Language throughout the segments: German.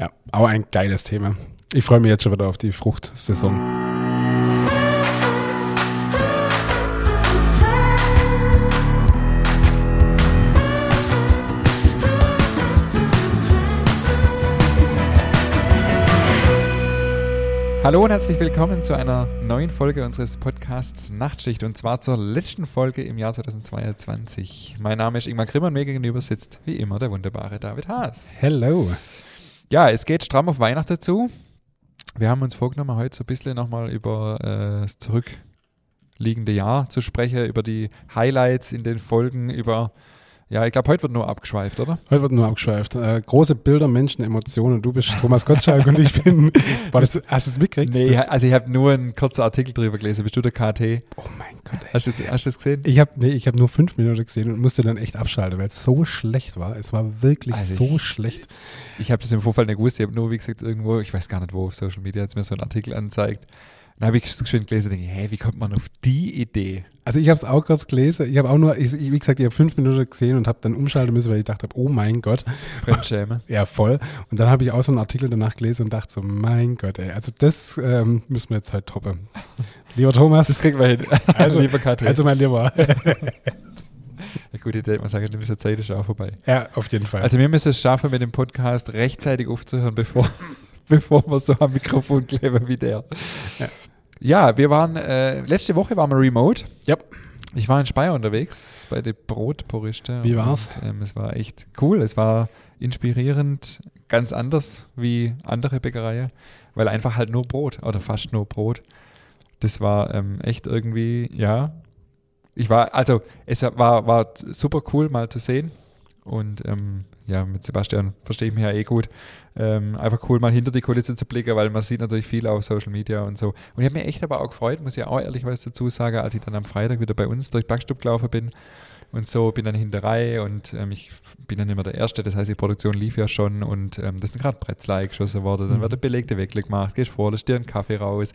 Ja, auch ein geiles Thema. Ich freue mich jetzt schon wieder auf die Fruchtsaison. Hallo und herzlich willkommen zu einer neuen Folge unseres Podcasts Nachtschicht und zwar zur letzten Folge im Jahr 2022. Mein Name ist Ingmar Grimmer und mir gegenüber sitzt wie immer der wunderbare David Haas. Hello. Ja, es geht stramm auf Weihnachten zu. Wir haben uns vorgenommen, heute so ein bisschen nochmal über äh, das zurückliegende Jahr zu sprechen, über die Highlights in den Folgen, über ja, ich glaube, heute wird nur abgeschweift, oder? Heute wird nur abgeschweift. Äh, große Bilder, Menschen, Emotionen. Du bist Thomas Gottschalk und ich bin. War das, hast du es mitgekriegt? Nee, das, also ich habe nur einen kurzen Artikel drüber gelesen. Bist du der KT? Oh mein Gott. Ey. Hast du hast das gesehen? Ich habe nee, hab nur fünf Minuten gesehen und musste dann echt abschalten, weil es so schlecht war. Es war wirklich Also so ich- schlecht. Ich habe das im Vorfall nicht gewusst. Ich habe nur, wie gesagt, irgendwo, ich weiß gar nicht wo, auf Social Media hat es mir so einen Artikel angezeigt. Dann habe ich es schön gelesen und denke, hä, wie kommt man auf die Idee? Also ich habe es auch kurz gelesen. Ich habe auch nur, ich, wie gesagt, ich habe fünf Minuten gesehen und habe dann umschalten müssen, weil ich dachte, oh mein Gott. Fremdschäme. Ja, voll. Und dann habe ich auch so einen Artikel danach gelesen und dachte so, mein Gott, ey. Also das ähm, müssen wir jetzt halt toppen. Lieber Thomas. Das kriegen wir hin. Also- Lieber KT. also mein Lieber. Eine gute Idee. Man sagt, diese Zeit ist auch vorbei. ja, auf jeden Fall. Also wir müssen es schaffen, mit dem Podcast rechtzeitig aufzuhören, bevor, bevor wir so am Mikrofon kleben wie der. Ja. Ja, wir waren, äh, letzte Woche waren wir remote. Ja. Ich war in Speyer unterwegs bei den Brotpuristen. Wie war's? Und, ähm, es war echt cool. Es war inspirierend, ganz anders wie andere Bäckereien, weil einfach halt nur Brot oder fast nur Brot. Das war ähm, echt irgendwie, ja. Ich war, also es war, war super cool mal zu sehen. Und ähm, ja, mit Sebastian verstehe ich mich ja eh gut. Ähm, einfach cool, mal hinter die Kulisse zu blicken, weil man sieht natürlich viel auf Social Media und so. Und ich habe mich echt aber auch gefreut, muss ich auch ehrlich was dazu sagen, als ich dann am Freitag wieder bei uns durch Backstub gelaufen bin und so, bin dann hinterrei und ähm, ich bin dann immer der Erste, das heißt, die Produktion lief ja schon und ähm, das sind gerade Bretzlei geschossen worden, dann Mhm. wird der belegte Weckle gemacht, gehst vor, lässt dir einen Kaffee raus.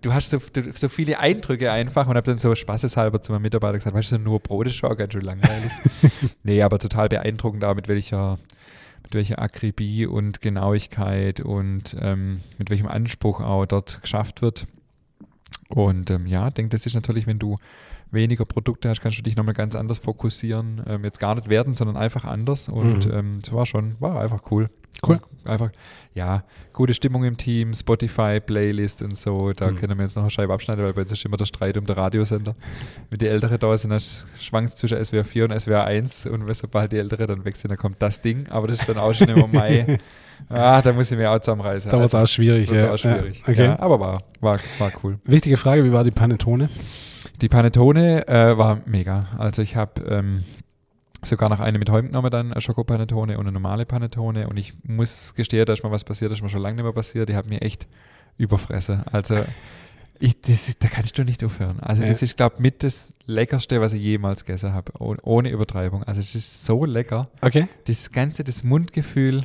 Du hast so, so viele Eindrücke einfach und habe dann so spaßeshalber zu meinem Mitarbeiter gesagt, weißt du, nur Brot ist schon ganz schön langweilig. nee, aber total beeindruckend da, mit welcher, mit welcher Akribie und Genauigkeit und ähm, mit welchem Anspruch auch dort geschafft wird. Und ähm, ja, ich denke, das ist natürlich, wenn du weniger Produkte hast, kannst du dich nochmal ganz anders fokussieren. Ähm, jetzt gar nicht werden, sondern einfach anders. Und Mhm. ähm, das war schon, war einfach cool. Cool. Einfach, ja, gute Stimmung im Team, Spotify, Playlist und so. Da Mhm. können wir jetzt noch eine Scheibe abschneiden, weil bei uns ist immer der Streit um den Radiosender. Mit den Älteren da sind, das schwankt zwischen SWR 4 und SWR 1 und wenn sobald die Ältere dann weg sind, dann kommt das Ding. Aber das ist dann auch schon immer Mai. Ah, da muss ich mir auch zusammenreißen. da war es auch schwierig. Ja. auch schwierig. Ja, okay. Ja, aber war, war, war cool. Wichtige Frage, wie war die Panettone? Die Panettone äh, war mega. Also ich habe ähm, sogar noch eine mit Heum genommen, dann eine Schokopanettone und eine normale Panettone. Und ich muss gestehen, da ist mal was passiert, das ist mir schon lange nicht mehr passiert. Die hat mir echt überfressen. Also ich, das, da kannst du nicht aufhören. Also das Ja. ist, glaube ich, mit das Leckerste, was ich jemals gegessen habe. Oh, ohne Übertreibung. Also es ist so lecker. Okay. Das Ganze, das Mundgefühl,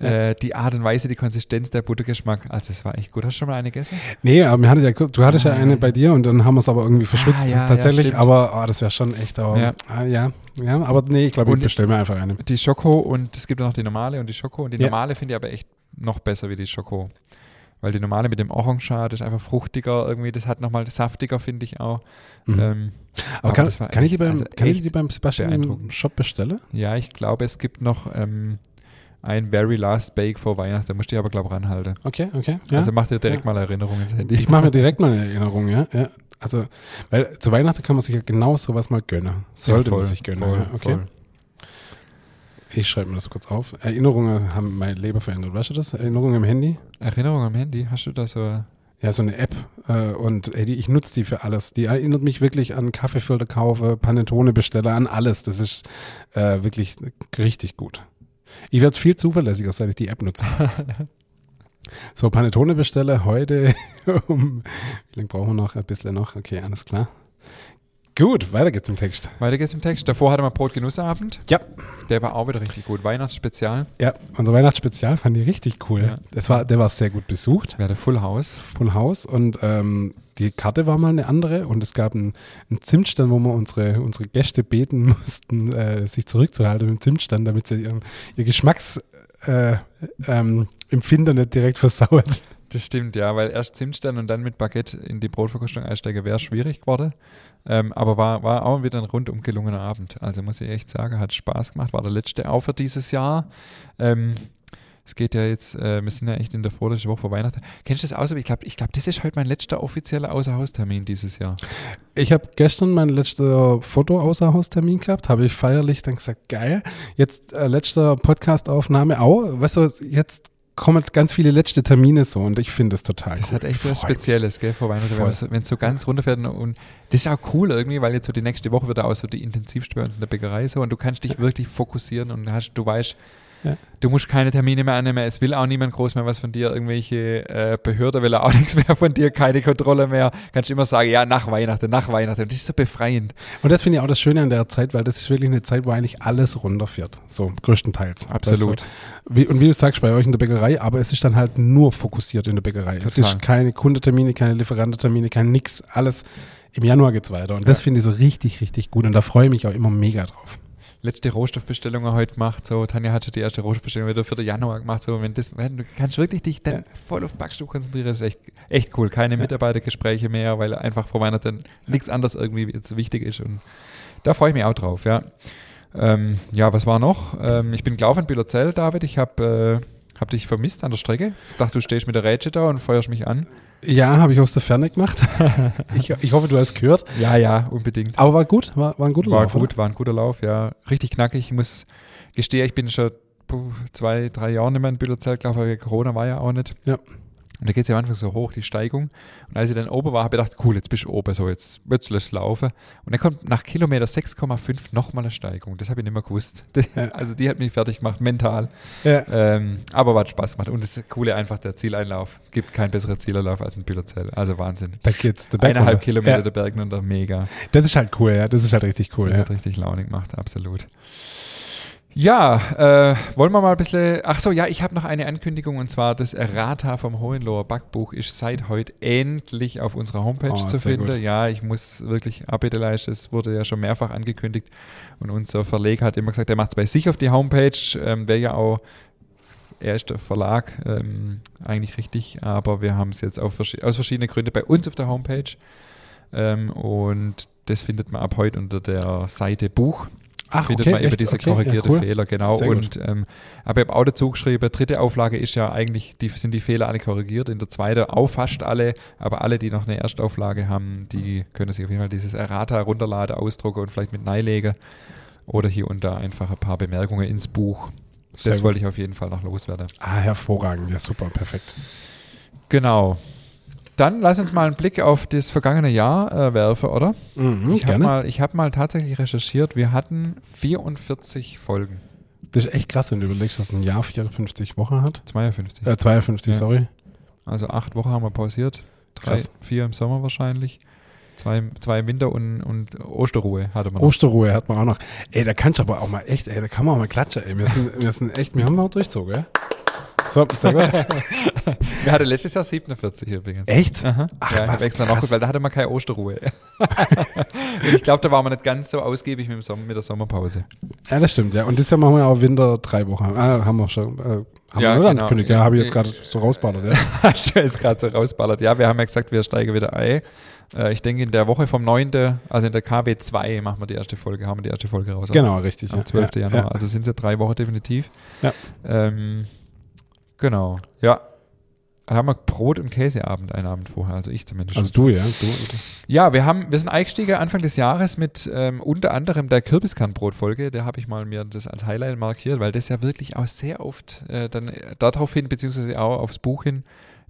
Ja. äh, die Art und Weise, die Konsistenz, der Buttergeschmack. Also es war echt gut. Hast du schon mal eine gegessen? Nee, aber wir hatten ja, du hattest ja Ah. eine bei dir und dann haben wir es aber irgendwie verschwitzt ja, ja, tatsächlich. aber ah, das wäre schon echt. Aber, Ja. Ah, ja. ja, aber nee, ich glaube, ich bestelle mir einfach eine. Die Schoko und es gibt auch noch die normale und die Schoko. Und die Ja. normale finde ich aber echt noch besser wie die Schoko. Weil die normale mit dem Orangenschad ist einfach fruchtiger irgendwie. Das hat nochmal saftiger, finde ich auch. Mhm. Ähm, aber kann, das war kann, ich die echt- beim, also kann ich die beim Sebastian im. Shop bestellen? ja, ich glaube, es gibt noch ähm, ein Very Last Bake vor Weihnachten. Da musst du dich aber, glaube ich, ranhalten. Okay, okay. Ja. Also mach dir direkt Ja. mal Erinnerung ins Handy. ich mache mir direkt mal eine Erinnerung, ja. ja. Also, weil zu Weihnachten kann man sich ja genau sowas mal gönnen. Sollte voll, man sich gönnen. voll, ja. Okay. voll. Ich schreibe mir das kurz auf. Erinnerungen haben mein Leben verändert. Weißt du das? Erinnerungen im Handy? Erinnerung am Handy, hast du da so? Ja, so eine App. Äh, und ey, die, ich nutze die für alles. Die erinnert mich wirklich an Kaffeefilter kaufe, Panettone bestelle, an alles. Das ist äh, wirklich richtig gut. Ich werde viel zuverlässiger, seit ich die App nutze. so, Panettone bestelle heute um. Wie lange brauchen wir noch? Ein bisschen noch. Okay, alles klar. Gut, weiter geht's im Text. Weiter geht's im Text. Davor hatte man Brotgenussabend. Ja. Der war auch wieder richtig gut. Weihnachtsspezial. Ja, unser Weihnachtsspezial fand ich richtig cool. Ja. Das war, der war sehr gut besucht. Wir hatten Full House. Full House und ähm, die Karte war mal eine andere und es gab einen, einen Zimtstand, wo wir unsere, unsere Gäste beten mussten, äh, sich zurückzuhalten mit dem Zimtstand, damit sie ihren, ihr Geschmacks äh, ähm, nicht direkt versaut. Das stimmt, ja, weil erst Zimtstern und dann mit Baguette in die Brotverkostung einsteigen wäre schwierig geworden. Ähm, aber war, war auch wieder ein rundum gelungener Abend. Also muss ich echt sagen, hat Spaß gemacht. War der letzte auch für dieses Jahr. Ähm, es geht ja jetzt, äh, wir sind ja echt in der vorletzten Woche vor Weihnachten. Kennst du das aus? Ich glaube, ich glaub, das ist heute mein letzter offizieller Außerhaustermin dieses Jahr. Ich habe gestern mein letzter Foto-Außerhaustermin gehabt, habe ich feierlich dann gesagt, geil. Jetzt äh, letzter Podcast-Aufnahme auch. Weißt du, jetzt kommen ganz viele letzte Termine so und ich finde es total Das cool. hat echt was. Spezielles, gell, vor Weihnachten, Voll. wenn es so ganz runterfährt. Und, und das ist auch cool irgendwie, weil jetzt so die nächste Woche wird auch so die intensivste bei uns in der Bäckerei so und du kannst dich wirklich fokussieren und hast, du weißt, Ja. du musst keine Termine mehr annehmen, es will auch niemand groß mehr was von dir, irgendwelche äh, Behörde will auch nichts mehr von dir, keine Kontrolle mehr. Kannst immer sagen, ja, nach Weihnachten, nach Weihnachten. Das ist so befreiend. Und das finde ich auch das Schöne an der Zeit, weil das ist wirklich eine Zeit, wo eigentlich alles runterfährt. So, größtenteils. Absolut. Weißt du? Wie, und wie du sagst, bei euch in der Bäckerei, aber es ist dann halt nur fokussiert in der Bäckerei. Es Total. ist keine Kundentermine, keine Lieferantentermine, kein nix. Alles im Januar geht's weiter. Und das Ja. finde ich so richtig, richtig gut. Und da freue ich mich auch immer mega drauf. Letzte Rohstoffbestellungen heute gemacht. So, Tanja hat schon die erste Rohstoffbestellung wieder für den Januar gemacht. So, wenn das, wenn du kannst wirklich dich dann Ja. voll auf Backstube konzentrieren, das ist echt, echt cool. Keine Ja. Mitarbeitergespräche mehr, weil einfach vor Weihnachten nichts anderes irgendwie jetzt wichtig ist. Und da freue ich mich auch drauf, ja. Ähm, ja, was war noch? Ähm, ich bin gelaufen in Bühlerzell, David. Ich habe äh, hab dich vermisst an der Strecke. Dachte, du stehst mit der Rätsche da und feuerst mich an. Ja, habe ich aus der Ferne gemacht. ich, ich hoffe, du hast gehört. Ja, ja, unbedingt. Aber war gut, war, war ein guter War Lauf, gut, oder? war ein guter Lauf, ja. Richtig knackig. Ich muss gestehen, ich bin schon puh, zwei, drei Jahre nicht mehr in Bühlerzell gelaufen, weil Corona war ja auch nicht. Ja. Und da geht es ja am Anfang so hoch, die Steigung. Und als ich dann oben war, habe ich gedacht, cool, jetzt bist du oben, so jetzt, lass es laufen. Und dann kommt nach Kilometer 6,5 nochmal eine Steigung. Das habe ich nicht mehr gewusst. Ja. Also die hat mich fertig gemacht, mental. Ja. Ähm, aber hat Spaß gemacht. Und das Coole einfach, der Zieleinlauf. Gibt keinen besseren Zieleinlauf als in Bühlerzell. Also Wahnsinn. Da geht's. Der Berg Eineinhalb runter. Kilometer Ja, der Berg runter, mega. das ist halt cool, ja. Das ist halt richtig cool. Das Ja. hat richtig Laune gemacht, absolut. Ja, äh, wollen wir mal ein bisschen. Ach so, ja, ich habe noch eine Ankündigung und zwar das Errata vom Hohenloher Backbuch ist seit heute endlich auf unserer Homepage Oh, zu finden. gut. Ja, ich muss wirklich Abbitte leisten. Es wurde ja schon mehrfach angekündigt und unser Verleger hat immer gesagt, er macht es bei sich auf die Homepage. Ähm, Wäre ja auch er ist der Verlag, ähm, eigentlich richtig, aber wir haben es jetzt auf aus verschiedenen Gründen bei uns auf der Homepage. Ähm, und das findet man ab heute unter der Seite Buch. Ach, findet okay, man eben echt? diese Okay, ja, korrigierte cool. Fehler, genau. Sehr und ähm, aber ich habe auch dazu geschrieben, dritte Auflage ist ja eigentlich, die sind die Fehler alle korrigiert. In der zweiten auch fast alle, aber alle, die noch eine Erstauflage haben, die können sich auf jeden Fall dieses Errata runterladen, ausdrucken und vielleicht mit neilegen. Oder hier und da einfach ein paar Bemerkungen ins Buch. Sehr das gut. wollte ich auf jeden Fall noch loswerden. Ah, hervorragend. Ja, super, perfekt. Genau. Dann lass uns mal einen Blick auf das vergangene Jahr äh, werfen, oder? Mhm, ich habe mal, ich hab mal tatsächlich recherchiert, wir hatten 44 Folgen. Das ist echt krass, wenn du überlegst, dass ein Jahr 54 Wochen hat. 52. Äh, 52, Ja. sorry. Also acht Wochen haben wir pausiert. Drei, Krass. vier im Sommer wahrscheinlich. Zwei, zwei im Winter und, und Osterruhe hatte man noch. Osterruhe hat man auch noch. Ey, da kannst du aber auch mal echt, ey, da kann man auch mal klatschen, ey. Wir sind, wir sind echt, wir haben auch durchzogen, ja? So. Wir hatten letztes Jahr 47 übrigens. Echt? Aha. Ach, ja, was, extra krass. nachgeguckt, weil da hatte man keine Osterruhe. und ich glaube, da waren wir nicht ganz so ausgiebig mit, dem Sommer, mit der Sommerpause. Ja, das stimmt, ja. Und dieses Jahr machen wir auch Winter drei Wochen. Ah, haben wir schon, äh, haben Ja, wir genau. angekündigt? Ja, habe ich jetzt gerade so rausballert, ja. Hast du jetzt gerade so rausballert. Ja, wir haben ja gesagt, wir steigen wieder ein. Äh, ich denke, in der Woche vom 9., also in der KW 2 machen wir die erste Folge, haben wir die erste Folge raus. Genau, richtig. Am ja. 12. Ja, Januar. Ja. Also sind es ja drei Wochen definitiv. Ja. Ähm, genau. Ja. Dann haben wir Brot- und Käseabend einen Abend vorher, also ich zumindest. Also du, ja. Du, Ja, wir haben, wir sind eingestiegen Anfang des Jahres mit ähm, unter anderem der Kürbiskernbrot-Folge. Da habe ich mal mir das als Highlight markiert, weil das ja wirklich auch sehr oft äh, dann äh, darauf hin, beziehungsweise auch aufs Buch hin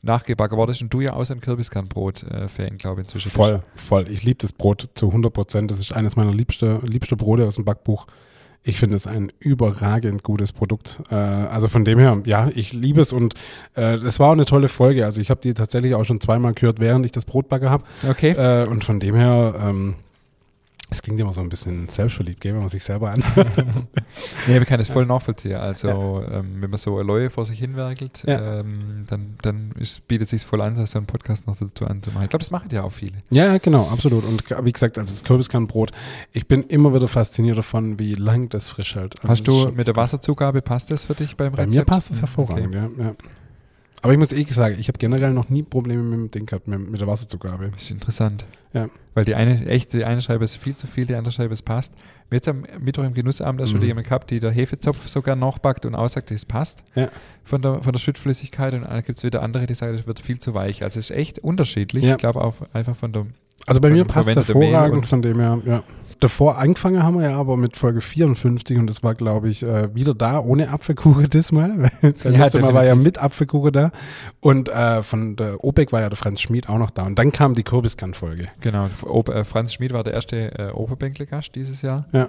nachgebacken worden ist. Und du ja auch so ein Kürbiskernbrot-Fan, glaube ich, inzwischen. voll, voll. Ich liebe das Brot zu 100 Prozent. Das ist eines meiner liebste, liebste Brote aus dem Backbuch. Ich finde es ein überragend gutes Produkt. Äh, also von dem her, ja, ich liebe es und äh, das war auch eine tolle Folge. Also ich habe die tatsächlich auch schon zweimal gehört, während ich das Brotbacke habe. Okay. Äh, und von dem her, ähm, es klingt immer so ein bisschen selbstverliebt, gell, wenn man sich selber an. Nee, wir können das voll nachvollziehen. Also, ähm, wenn man so Leue vor sich hinwerkelt, Ja. ähm, dann, dann ist, bietet es sich voll an, so einen Podcast noch dazu anzumachen. Ich glaube, das machen ja auch viele. ja, genau, absolut. Und wie gesagt, also das Kürbiskernbrot, ich bin immer wieder fasziniert davon, wie lang das frisch hält. Also Hast das du mit der Wasserzugabe, passt das für dich beim Bei Rezept? mir passt es Ja, hervorragend, okay. ja. ja. Aber ich muss eh sagen, ich habe generell noch nie Probleme mit dem Ding gehabt, mit, mit der Wasserzugabe. Das ist interessant. Ja. Weil die eine, echt, die eine Scheibe ist viel zu viel, die andere Scheibe ist passt. Wir jetzt am Mittwoch im Genussabend, ist schon Mhm. jemand gehabt, die der Hefezopf sogar nachbackt und aussagt, das passt Ja. von der, von der Schüttflüssigkeit. Und dann gibt es wieder andere, die sagen, das wird viel zu weich. Also es ist echt unterschiedlich. Ja. Ich glaube auch einfach von der Also bei mir passt es hervorragend, von dem her, ja. Davor angefangen haben wir ja aber mit Folge 54 und das war, glaube ich, äh, wieder da, ohne Apfelkuchen diesmal. Das Ja, letzte Mal war ja mit Apfelkuchen da. Und äh, von der OPEC war ja der Franz Schmid auch noch da. Und dann kam die Kürbiskern-Folge. Genau, Ob, äh, Franz Schmid war der erste äh, Oberbänkle-Gast dieses Jahr. Ja.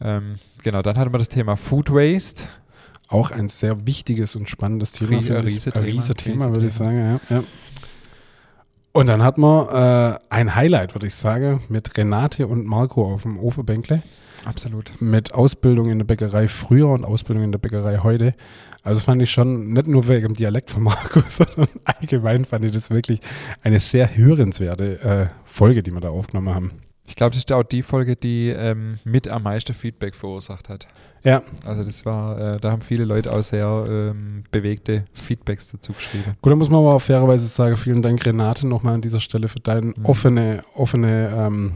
Ähm, genau, dann hatten wir das Thema Food Waste. Auch ein sehr wichtiges und spannendes Thema. Rie- finde ich. Riesethema. Ein Riesethema, würde ich sagen, ja. ja. Und dann hatten wir äh, ein Highlight, würde ich sagen, mit Renate und Marco auf dem Ofenbänkle. Absolut. mit Ausbildung in der Bäckerei früher und Ausbildung in der Bäckerei heute. Also fand ich schon, nicht nur wegen dem Dialekt von Marco, sondern allgemein fand ich das wirklich eine sehr hörenswerte äh, Folge, die wir da aufgenommen haben. Ich glaube, das ist auch die Folge, die ähm, mit am meisten Feedback verursacht hat. Ja, Also das war, äh, da haben viele Leute auch sehr ähm, bewegte Feedbacks dazu geschrieben. gut, da muss man aber auch fairerweise sagen, vielen Dank Renate nochmal an dieser Stelle für deine Mhm. offene, offene, ähm,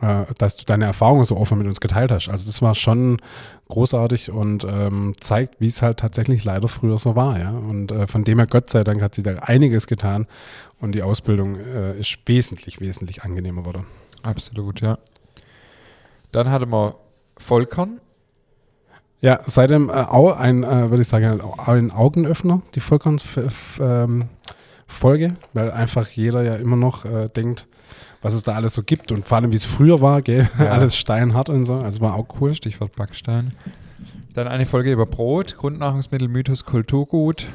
äh, dass du deine Erfahrungen so offen mit uns geteilt hast. Also das war schon großartig und ähm, zeigt, wie es halt tatsächlich leider früher so war, ja. Und äh, von dem her, Gott sei Dank, hat sie da einiges getan und die Ausbildung äh, ist wesentlich, wesentlich angenehmer geworden. Absolut, ja. Dann hatten wir Vollkorn. Ja, seitdem äh, auch ein, äh, würde ich sagen, ein Augenöffner, die Vollkorns-Folge, weil einfach jeder ja immer noch äh, denkt, was es da alles so gibt und vor allem, wie es früher war, gell? Ja. alles steinhart und so, also war auch cool. Stichwort Backstein. Dann eine Folge über Brot, Grundnahrungsmittel, Mythos, Kulturgut.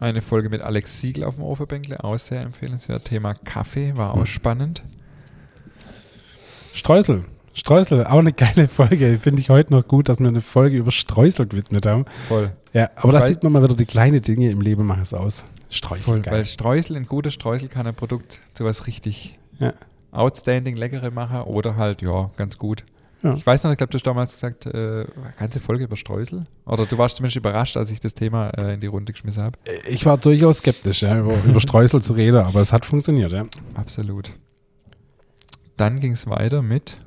Eine Folge mit Alex Siegel auf dem Ofenbänkle, auch sehr empfehlenswert. Thema Kaffee war auch Mhm. spannend. Streusel. Streusel, auch eine geile Folge. Finde ich heute noch gut, dass wir eine Folge über Streusel gewidmet haben. Voll. Ja, aber da sieht man mal wieder, die kleinen Dinge im Leben machen es aus. Streusel, Voll. geil. Weil Streusel, ein gutes Streusel kann ein Produkt zu was richtig Ja. outstanding, leckere machen oder halt, ja, ganz gut. Ja. Ich weiß noch, ich glaube, du hast damals gesagt, äh, ganze Folge über Streusel. Oder du warst zumindest überrascht, als ich das Thema äh, in die Runde geschmissen habe. Ich war durchaus skeptisch, ja, über, über Streusel zu reden, aber es hat funktioniert, ja. Absolut. Dann ging es weiter mit,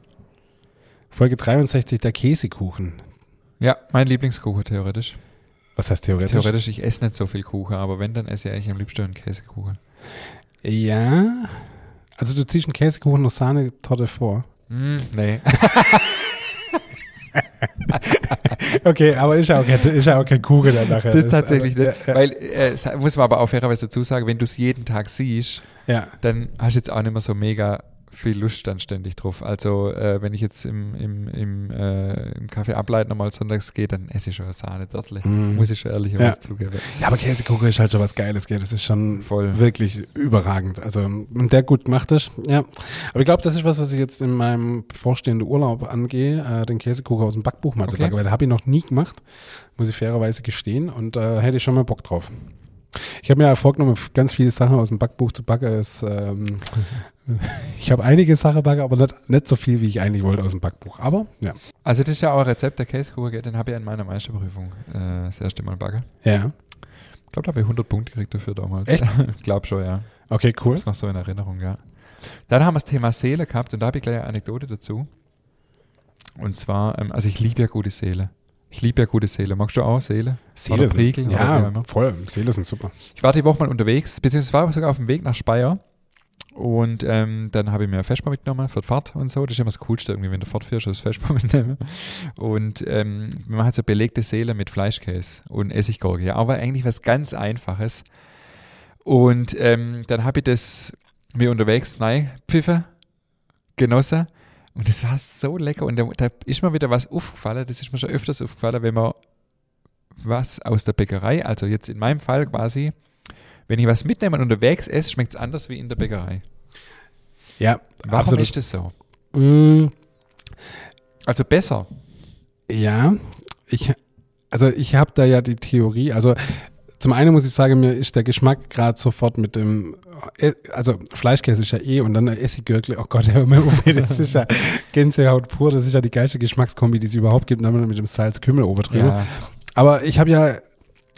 Folge 63, der Käsekuchen. ja, mein Lieblingskuchen theoretisch. Was heißt theoretisch? Theoretisch, ich esse nicht so viel Kuchen, aber wenn, dann esse ich eigentlich am liebsten einen Käsekuchen. Ja. Also du ziehst einen Käsekuchen und Sahnetorte vor. Mm, nee. Okay, aber ist ja auch kein, ist ja auch kein Kuchen dann nachher. Das ist tatsächlich aber, nicht. Weil, äh, muss man aber auch fairerweise dazu sagen, wenn du es jeden Tag siehst, Ja, ja. dann hast du jetzt auch nicht mehr so mega viel Lust dann ständig drauf. Also äh, wenn ich jetzt im, im, im, äh, im Café ableiten nochmal sonntags gehe, dann esse ich schon Sahne Dörtle. Mhm. Muss ich schon ehrlicherweise Ja. zugeben. ja, aber Käsekuchen ist halt schon was Geiles, gell? Das ist schon Voll. wirklich überragend. Also, und der gut macht ist, ja. Aber ich glaube, das ist was, was ich jetzt in meinem bevorstehenden Urlaub angehe, äh, den Käsekuchen aus dem Backbuch mal zu Okay. backen, weil den habe ich noch nie gemacht, muss ich fairerweise gestehen und äh, hätte ich schon mal Bock drauf. Ich habe mir ja vorgenommen, ganz viele Sachen aus dem Backbuch zu backen. Es, ähm, ich habe einige Sachen backen, aber nicht, nicht so viel, wie ich eigentlich wollte aus dem Backbuch. Aber ja. Also das ist ja auch ein Rezept der Käsekuchen, den habe ich in meiner Meisterprüfung äh, das erste Mal backen. Ja. Ich glaube, da habe ich 100 Punkte gekriegt dafür damals. Echt? ich glaube schon, ja. Okay, cool. Ist noch so in Erinnerung, ja. Dann haben wir das Thema Seele gehabt und da habe ich gleich eine Anekdote dazu. Und zwar, ähm, also ich liebe ja gute Seele. Ich liebe ja gute Seele. Magst du auch Seele? Seele Oder oder auch Ja, immer. voll. Seele sind super. Ich war die Woche mal unterwegs, beziehungsweise war sogar auf dem Weg nach Speyer. Und ähm, dann habe ich mir ein Vespa mitgenommen für die Fahrt und so. Das ist immer das Coolste irgendwie, wenn du fortfährst, das Vespa mitnehmen. Und ähm, man hat so belegte Seele mit Fleischkäse und Essiggurke. Ja, aber eigentlich was ganz Einfaches. Und ähm, dann habe ich das mir unterwegs nein pfiffe, genossen. Und es war so lecker. Und da, da ist mir wieder was aufgefallen. Das ist mir schon öfters aufgefallen, wenn man was aus der Bäckerei, also jetzt in meinem Fall quasi, wenn ich was mitnehme und unterwegs esse, schmeckt es anders wie in der Bäckerei. Ja, Warum absolut. ist das so? Mm, Also besser. Ja, ich, also ich habe da ja die Theorie, also zum einen muss ich sagen, mir ist der Geschmack gerade sofort mit dem, äh, also Fleischkäse ist ja eh und dann ein Essiggürkle, oh Gott, hör mir auf, das ist ja Gänsehaut pur, das ist ja die geilste Geschmackskombi, die es überhaupt gibt, dann mit dem Salz-Kümmel oben drüber. Ja. Aber ich habe ja,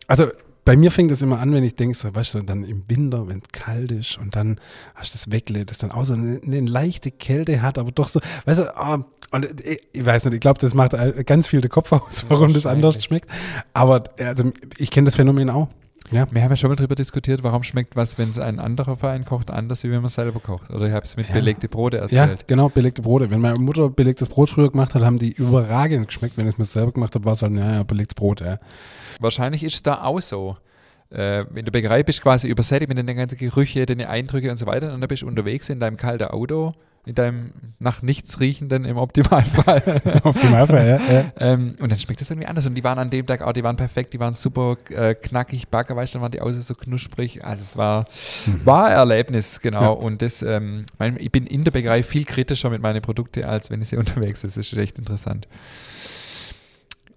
also bei mir fängt es immer an, wenn ich denke, so, weißt du, dann im Winter, wenn es kalt ist und dann hast du das Wegle, das dann auch so eine, eine leichte Kälte hat, aber doch so, weißt du, oh, und ich, ich weiß nicht, ich glaube, das macht ganz viel den Kopf aus, warum das anders schmeckt. Aber also, ich kenne das Phänomen auch. Ja. Wir haben ja schon mal darüber diskutiert, warum schmeckt was, wenn es ein anderer Verein kocht, anders, wie wenn man es selber kocht. Oder ich habe es mit ja. belegte Brote erzählt. Ja, genau, belegte Brote. Wenn meine Mutter belegtes Brot früher gemacht hat, haben die überragend geschmeckt. Wenn ich es mir selber gemacht habe, war es halt, ja, ja, belegtes Brot, ja. Wahrscheinlich ist es da auch so. Äh, in der Bäckerei bist du quasi übersättigt mit den ganzen Gerüchen, deine Eindrücke und so weiter. Und dann bist du unterwegs in deinem kalten Auto in deinem nach nichts riechenden im Optimalfall. Optimalfall, ja. ja. ähm, und dann schmeckt es irgendwie anders. Und die waren an dem Tag auch, die waren perfekt, die waren super äh, knackig, backer, weißt du, dann waren die außen so knusprig. Also es war, mhm. war ein Erlebnis, genau. Ja. Und das, ähm, mein, ich bin in der Bäckerei viel kritischer mit meinen Produkten, als wenn ich sie unterwegs bin. Das ist echt interessant.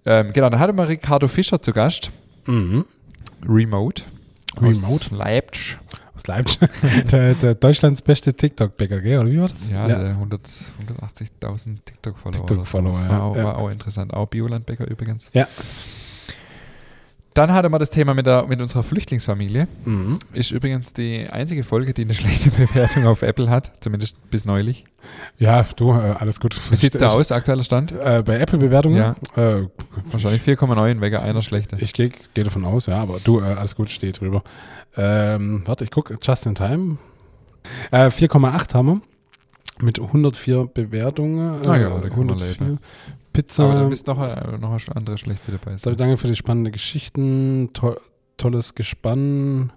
Ähm, genau, dann hatte wir Ricardo Fischer zu Gast. Mhm. Remote. Remote. Leipzig aus Leipzig. der, der, Deutschlands beste TikTok-Bäcker, gell? Oder wie war das? Ja, ja. 100, 180.000 TikTok-Follower. TikTok-Follower, ja. War, auch, ja. war auch interessant. Auch Biolandbäcker übrigens. Ja. Dann hatte man das Thema mit, der, mit unserer Flüchtlingsfamilie. Mhm. Ist übrigens die einzige Folge, die eine schlechte Bewertung auf Apple hat, zumindest bis neulich. Ja, du, äh, alles gut. Wie sieht es da aus, aktueller Stand? Äh, bei Apple-Bewertungen? Ja. Äh, Wahrscheinlich 4,9 wegen einer schlechte. Ich gehe geh davon aus, ja, aber du, äh, alles gut, steht drüber. Ähm, warte, ich gucke, just in time. 4,8 haben wir. Mit 104 Bewertungen. Ah ja, da kann man leben. Pizza. Aber da bist noch, noch eine andere schlechte dabei. Sein. Danke für die spannenden Geschichten. To tolles Gespann.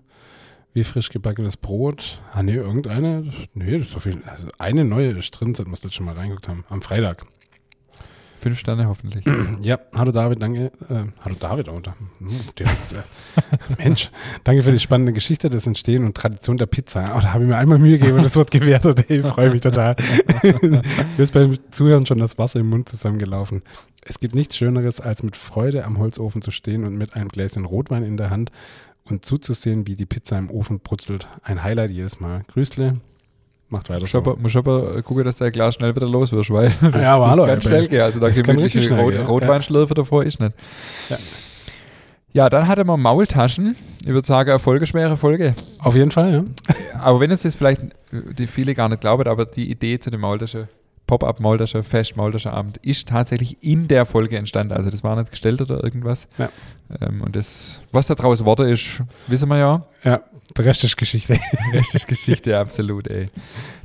Wie frisch gebackenes Brot. Ah, nee, irgendeine. Nee, das ist so viel. Also eine neue ist drin, seit wir das schon mal reingeguckt haben. Am Freitag. Fünf Sterne hoffentlich. Ja, hallo David, danke. Äh, hallo David, oh, da, äh, Mensch, danke für die spannende Geschichte des Entstehen und Tradition der Pizza. Oh, da habe ich mir einmal Mühe gegeben und das Wort gewertet. Ich freue mich total. mir ist beim Zuhören schon das Wasser im Mund zusammengelaufen. Es gibt nichts Schöneres, als mit Freude am Holzofen zu stehen und mit einem Gläschen Rotwein in der Hand und zuzusehen, wie die Pizza im Ofen brutzelt. Ein Highlight jedes Mal. Grüßle, Macht weiter. Aber, muss aber gucken, dass der Glas schnell wieder los wird, weil das, ja, aber das hallo, ganz schnell geht. Also da gibt es Rot, ja. Rotweinschlürfe davor ist nicht. Ja. ja, dann hatte man Maultaschen. Ich würde sagen, eine folgeschwere Folge. Auf jeden Fall, ja. aber wenn es das vielleicht die viele gar nicht glauben, aber die Idee zu dem Maultasche Pop-up Maultasche, Fest Maultasche Abend ist tatsächlich in der Folge entstanden. Also das war nicht gestellt oder irgendwas. Ja. Ähm, und das, was da draus Worte ist, wissen wir ja. Ja, der Rest ist Geschichte. Der Rest ist Geschichte, absolut, ey.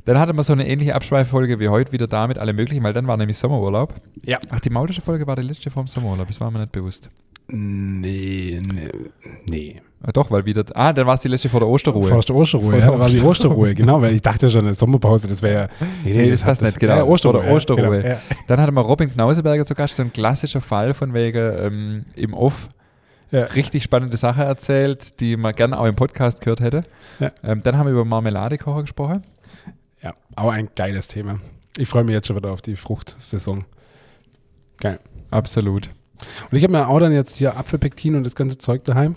Dann hatte man so eine ähnliche Abschweiffolge wie heute wieder damit alle möglichen, weil dann war nämlich Sommerurlaub. Ja. Ach, die Maultasche Folge war die letzte vom Sommerurlaub, das war mir nicht bewusst. Nee, nee. nee. Ah, doch, weil wieder. Ah, dann war es die letzte vor der Osterruhe. Vor der Osterruhe, vor ja, da war die Osterruhe, genau, weil ich dachte schon, eine Sommerpause, das wäre ja. Nee, nee, das, das passt nicht, genau. Ja, Osterruhe. Vor Osterruhe. Genau, ja. Dann hatte man Robin Knauseberger zu Gast, so ein klassischer Fall von wegen ähm, im Off. Ja. Richtig spannende Sache erzählt, die man gerne auch im Podcast gehört hätte. Ja. Ähm, dann haben wir über Marmeladekocher gesprochen. Ja, auch ein geiles Thema. Ich freue mich jetzt schon wieder auf die Fruchtsaison. Geil. Absolut. Und ich habe mir auch dann jetzt hier Apfelpektin und das ganze Zeug daheim.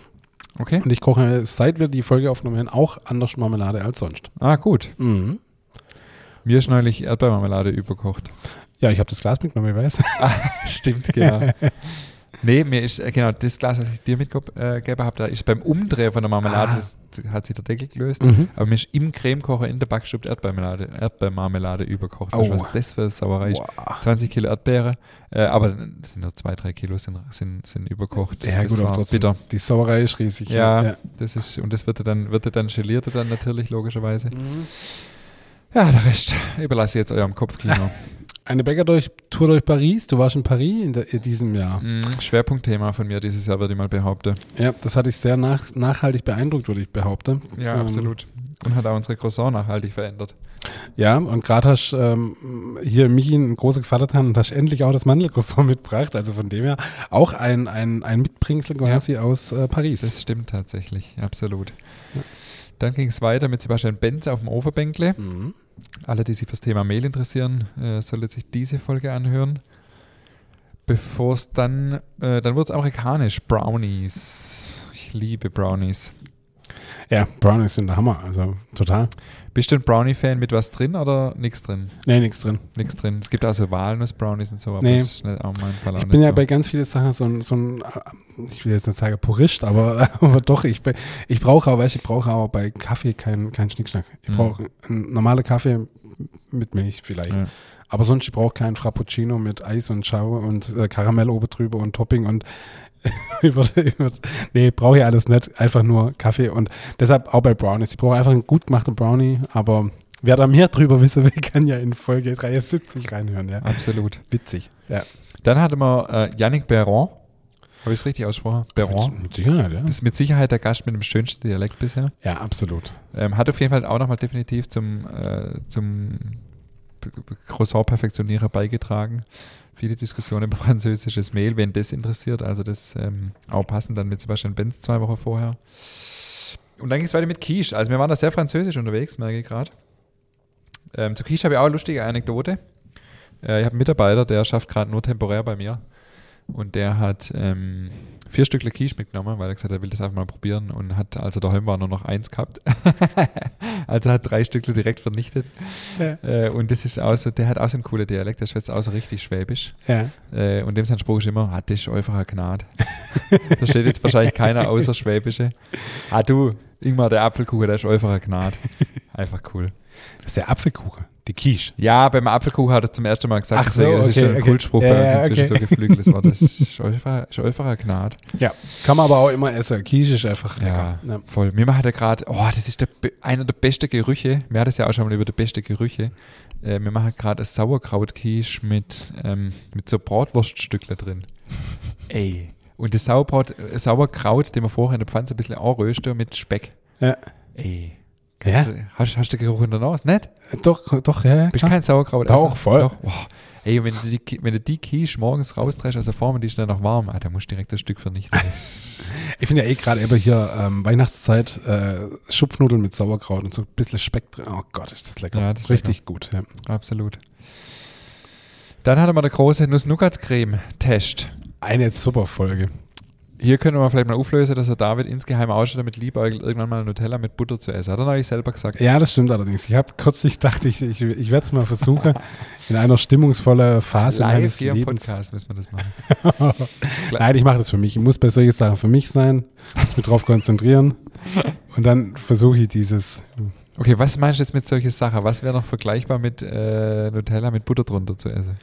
Okay. Und ich koche, seit wir die Folge aufgenommen haben, auch anders Marmelade als sonst. Ah, gut. Mhm. Mir ist neulich Erdbeermarmelade überkocht. Ja, ich habe das Glas mitgenommen, ich weiß. Ah, stimmt, genau. Nee, mir ist, äh, genau, das Glas, was ich dir mitgegeben äh, habe, da ist beim Umdrehen von der Marmelade, ah. das, hat sich der Deckel gelöst. Mhm. Aber mir ist im Cremekocher in der Backstube Erdbeermarmelade, Erdbeermarmelade überkocht. Oh. was das für Sauerei ist. Wow. 20 Kilo Erdbeere, äh, aber sind nur zwei, drei Kilo sind, sind, sind überkocht. Ja, das gut, aber trotzdem. Bitter. Die Sauerei ist riesig. Ja, ja, das ist, und das wird dann, wird dann geliert dann natürlich, logischerweise. Mhm. Ja, der Rest überlasse ich jetzt eurem Kopfkino. Eine Bäckertour durch Paris. Du warst in Paris in, der, in diesem Jahr. Mm, Schwerpunktthema von mir dieses Jahr, würde ich mal behaupten. Ja, das hat dich sehr nach, nachhaltig beeindruckt, würde ich behaupten. Ja, ähm, absolut. Und hat auch unsere Croissant nachhaltig verändert. Ja, und gerade hast ähm, hier Michi einen großen Gefallen und hast endlich auch das Mandelcroissant mitgebracht. Also von dem her auch ein, ein, ein Mitbringsel quasi ja, aus äh, Paris. Das stimmt tatsächlich, absolut. Ja. Dann ging es weiter mit Sebastian Benz auf dem Overbänkle. Mhm. Alle, die sich für das Thema Mail interessieren, äh, sollten sich diese Folge anhören. Bevor es dann, äh, dann wird es amerikanisch. Brownies. Ich liebe Brownies. Ja, Brownies sind der Hammer, also total. Bist du ein Brownie-Fan mit was drin oder nichts drin? Nee, nichts drin. Nichts drin. Es gibt also Walnuss-Brownies und so, aber Nee. das ist nicht auch mein Fall. Ich bin ja so. bei ganz vielen Sachen so ein, so ein, äh, ich will jetzt nicht sagen Purist, aber, aber doch, ich, ich brauche du, ich brauche auch bei Kaffee keinen keinen Schnickschnack. Ich Mhm. brauche einen normalen Kaffee mit Milch vielleicht. Ja. Aber sonst, ich brauche keinen Frappuccino mit Eis und Schau und äh, Karamell oben drüber und Topping und über, über, nee, brauche ich alles nicht. Einfach nur Kaffee und deshalb auch bei Brownies. Ich brauche einfach einen gut gemachten Brownie, aber wer da mehr drüber wissen will, kann ja in Folge 73 reinhören, ja. Absolut. Witzig. Ja. Dann hatten wir äh, Yannick Berron. Habe ich es richtig ausgesprochen? Berron. Mit, Sicherheit, ja. Ist mit Sicherheit der Gast mit dem schönsten Dialekt bisher. Ja, absolut. Ähm, hat auf jeden Fall auch nochmal definitiv zum, äh, zum Croissant-Perfektionierer beigetragen. Viele Diskussionen über französisches Mehl, wenn das interessiert. Also das ähm, auch passend dann mit Sebastian Benz zwei Wochen vorher. Und dann ging es weiter mit Quiche. Also wir waren da sehr französisch unterwegs, merke ich gerade. Ähm, zu Quiche habe ich auch eine lustige Anekdote. Äh, ich habe einen Mitarbeiter, der schafft gerade nur temporär bei mir. Und der hat ähm, vier Stückle Quiche mitgenommen, weil er gesagt hat, er will das einfach mal probieren und hat, als er daheim war, nur noch eins gehabt. also hat drei Stückle direkt vernichtet. Ja. Äh, und das ist auch so, der hat auch so einen coolen Dialekt, der schwätzt auch so richtig schwäbisch. Ja. Äh, und dem sein Spruch ist immer, ah, das ist einfach eine Gnade. Versteht jetzt wahrscheinlich keiner außer Schwäbische. Ah du, Ingmar, der Apfelkuchen, der ist einfach eine Gnade. Einfach cool. Das ist der Apfelkuchen, die Quiche. Ja, beim Apfelkuchen hat er zum ersten Mal gesagt, Ach so, das ist okay, so ein okay. Kultspruch Ja, bei uns ja, inzwischen okay. so geflügeltes Wort. Das ist einfach, ist einfach eine Gnade. Ja. Kann man aber auch immer essen. Quiche ist einfach lecker. Ja, voll. Mir macht er gerade, oh, das ist der, einer der besten Gerüche. Wir hatten es ja auch schon mal über die besten Gerüche. Äh, wir machen gerade ein Sauerkraut-Quiche mit, ähm, mit so Bratwurststückle drin. Ey. Und das Sauerbraut, äh, Sauerkraut, den wir vorher in der Pfanne ein bisschen anrösten mit Speck. Ja. Ey. Ja. Du- Hast, hast du den Geruch in der Nase? Nicht? Doch, doch, ja. ja, Bist klar. kein Sauerkraut? Doch, voll. Doch. Boah. Ey, wenn du die, wenn du die Quiche morgens rausdrehst aus der Form die ist dann noch warm, ah, dann musst du direkt das Stück vernichten. Ich finde ja eh gerade eben hier ähm, Weihnachtszeit äh, Schupfnudeln mit Sauerkraut und so ein bisschen Speck drin. Oh Gott, ist das lecker. Ja, das ist Richtig gut. Ja. Absolut. Dann hatten wir der große Nuss-Nougat-Creme-Test. Eine super Folge. Hier können wir vielleicht mal auflösen, dass er David insgeheim ausschaut, damit liebäugelt, irgendwann mal Nutella mit Butter zu essen. Hat er neulich selber gesagt. Ja, das stimmt allerdings. Ich habe kürzlich dachte ich, ich, ich werde es mal versuchen, in einer stimmungsvollen Phase Live meines hier im Lebens. Podcast müssen wir das machen. Nein, ich mache das für mich. Ich muss bei solchen Sachen für mich sein, muss mich drauf konzentrieren und dann versuche ich dieses. Okay, was meinst du jetzt mit solchen Sachen? Was wäre noch vergleichbar mit äh, Nutella mit Butter drunter zu essen?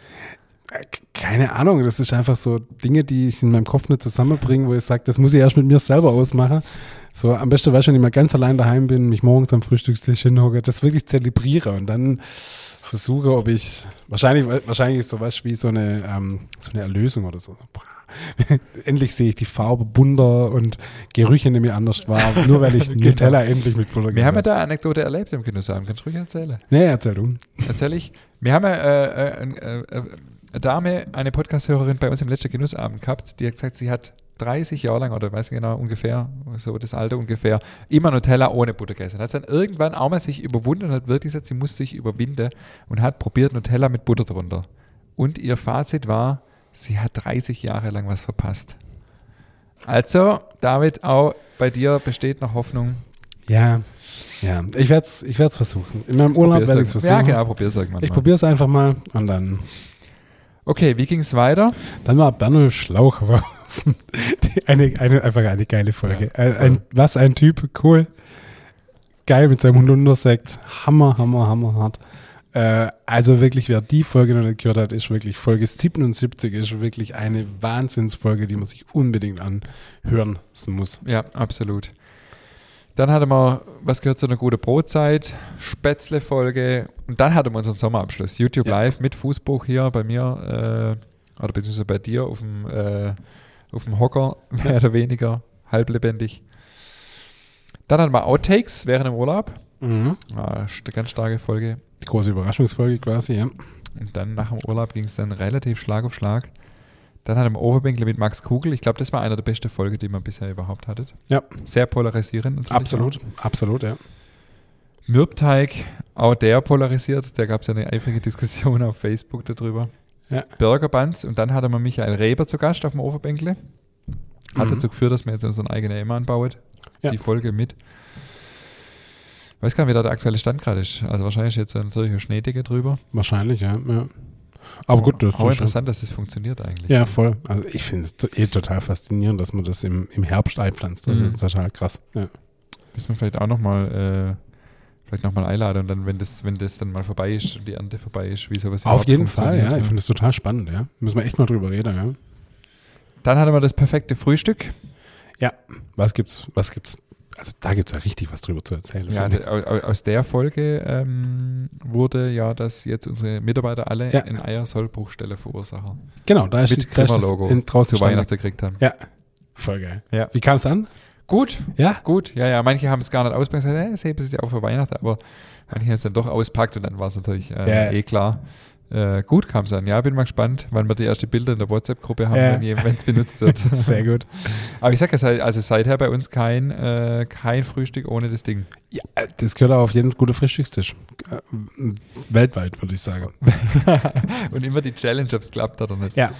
Äh, Keine Ahnung, das ist einfach so Dinge, die ich in meinem Kopf nicht zusammenbringe, wo ich sage, das muss ich erst mit mir selber ausmachen. So am besten, weißt du, wenn ich mal ganz allein daheim bin, mich morgens am Frühstückstisch hinhocke, das wirklich zelebriere und dann versuche, ob ich, wahrscheinlich, wahrscheinlich ist sowas wie so eine, ähm, so eine Erlösung oder so. Endlich sehe ich die Farbe bunter und Gerüche nehme ich anders wahr, nur weil ich Genau. Nutella endlich mit Butter Wir haben ja da eine Anekdote erlebt im Genussabend. Kannst du ruhig erzählen? Nee, erzähl du. Erzähl ich. Wir haben ja äh, äh, äh, äh, Dame, eine Podcast-Hörerin bei uns im letzten Genussabend gehabt, die hat gesagt, sie hat 30 Jahre lang, oder weiß ich genau, ungefähr, so das Alter ungefähr, immer Nutella ohne Butter gegessen. Hat dann irgendwann auch mal sich überwunden und hat wirklich gesagt, sie muss sich überwinden und hat probiert Nutella mit Butter drunter. Und ihr Fazit war, sie hat 30 Jahre lang was verpasst. Also, David, auch bei dir besteht noch Hoffnung. Ja, ja, ich werde es ich werd's versuchen. In meinem Urlaub werde ich es versuchen. Ja, genau, probier's irgendwann Ich probiere es einfach mal und dann, Okay, wie ging es weiter? dann war Berno Schlauch eine, eine, einfach eine geile Folge. Ja, Äh, voll. ein, was ein Typ, cool. Geil mit seinem Holundersekt. Hammer, hammer, hammer hart. Äh, also wirklich, wer die Folge noch nicht gehört hat, ist wirklich Folge 77 ist wirklich eine Wahnsinnsfolge, die man sich unbedingt anhören muss. Ja, absolut. Dann hatten wir, was gehört zu einer guten Brotzeit, Spätzle-Folge und dann hatten wir unseren Sommerabschluss. YouTube Ja. Live mit Fußbuch hier bei mir äh, oder beziehungsweise bei dir auf dem, äh, auf dem Hocker, mehr oder weniger, halblebendig. Dann hatten wir Outtakes während dem Urlaub. Mhm. St- ganz starke Folge. Die große Überraschungsfolge quasi, ja. Und dann nach dem Urlaub ging es dann relativ Schlag auf Schlag. Dann hatten wir Overbänkle mit Max Kugel. Ich glaube, das war einer der besten Folgen, die man bisher überhaupt hattet. Ja. Sehr polarisierend. Absolut, absolut, ja. Mürbteig, auch der polarisiert. Da gab es ja eine eifrige Diskussion auf Facebook darüber. Ja. Burger Buns und dann hatte man Michael Reber zu Gast auf dem Overbänkle. Hat Mhm. dazu geführt, dass wir jetzt unseren eigenen Emma anbauen. Ja. Die Folge mit. weiß gar nicht, wie da der aktuelle Stand gerade ist. Also wahrscheinlich jetzt natürlich eine Schneedecke drüber. Wahrscheinlich, ja. ja. Aber gut, das Auch interessant, dass es funktioniert eigentlich. Ja, voll. Also ich finde es eh total faszinierend, dass man das im, im Herbst einpflanzt. Das Mhm. ist total krass. Ja. Müssen wir vielleicht auch nochmal äh, vielleicht einladen und dann, wenn das, wenn das dann mal vorbei ist und die Ernte vorbei ist, wie sowas Auf jeden Fall, ja. Ich finde es total spannend, ja. Müssen wir echt mal drüber reden, ja. Dann hatten wir das perfekte Frühstück. Was gibt's, was gibt's? Also da gibt's ja richtig was drüber zu erzählen. Ja, aus der Folge ähm, wurde ja, dass jetzt unsere Mitarbeiter alle Ja. in Eiersollbruchstelle Verursacher genau, da ist, mit ist draußen zu Weihnachten gekriegt haben. Voll geil. Ja. Wie kam es an? Gut, Ja? gut. Ja, ja, manche haben es gar nicht ausgepackt gesagt, hey, das sie sich auch für Weihnachten, aber manche haben es dann doch auspackt und dann war es natürlich äh, Ja. eh klar. Äh, gut kam es an. Ja, bin mal gespannt, wann wir die ersten Bilder in der WhatsApp-Gruppe haben, Ja. wenn es benutzt wird. Sehr gut. Aber ich sage ja, seit- also seither bei uns kein, äh, kein Frühstück ohne das Ding. Ja, das gehört auch auf jeden guten Frühstückstisch. Äh, Weltweit, würde ich sagen. und immer die Challenge, ob es klappt oder nicht. Ja.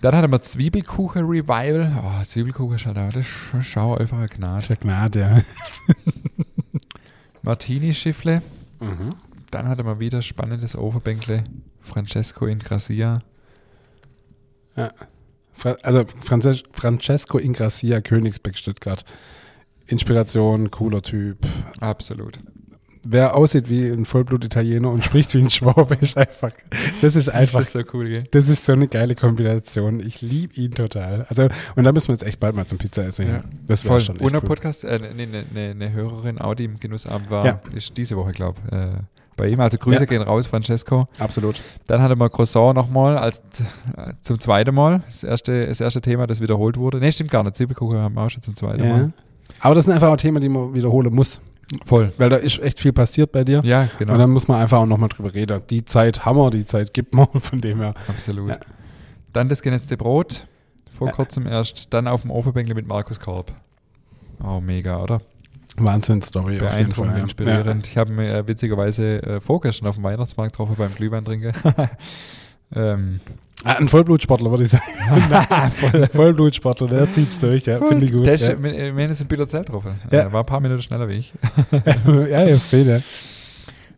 Dann hatten wir Zwiebelkuchen-Revival. Oh, Zwiebelkuchen ist halt auch, das ist schon schau einfach eine Gnade. Gnade, ja. Martini-Schiffle. Mhm. Dann hatten wir wieder spannendes Overbänkle. Francesco in Gracia. Fra also Frances Francesco Ingrassia, Königsbeck, Stuttgart. Inspiration, cooler Typ. Absolut. Wer aussieht wie ein Vollblut-Italiener und spricht wie ein Schwabe, ist einfach. Das ist einfach. Das ist so cool, gell? Das ist so eine geile Kombination. Ich liebe ihn total. Also, und da müssen wir jetzt echt bald mal zum Pizza essen. Ja. Das Voll. schon ein cool. Podcast, äh, ne, ne, ne, ne Hörerin, auch die im Genussabend war, Ja. ist diese Woche, glaube ich, äh, bei ihm. Also Grüße Ja. gehen raus, Francesco. Absolut. Dann hatte wir Croissant nochmal als äh, zum zweiten Mal. Das erste, das erste Thema, das wiederholt wurde. Ne, stimmt gar nicht. Zwiebelkuchen haben wir auch schon zum zweiten Ja. Mal. Aber das sind einfach auch Themen, die man wiederholen muss. Voll. Weil da ist echt viel passiert bei dir. Ja, genau. Und dann muss man einfach auch nochmal drüber reden. Die Zeit haben wir, die Zeit gibt man. Von dem her. Absolut. Ja. Dann das genetzte Brot. Vor kurzem erst. Dann auf dem Ofenbänkle mit Markus Korb. Oh, mega, oder? Wahnsinn-Story auf jeden Fall. ja. inspirierend. Ich habe mir äh, witzigerweise äh, vorgestern auf dem Weihnachtsmarkt getroffen beim Glühwein trinken. ähm, Ja. Ah, ein Vollblutsportler, würde ich sagen. ein Vollblutsportler, der zieht's durch. Ja, finde ich gut. Der ist, ja. wir wir haben jetzt in Billerzell getroffen. Ja. Er war ein paar Minuten schneller wie ich. ja, ich sehe ja.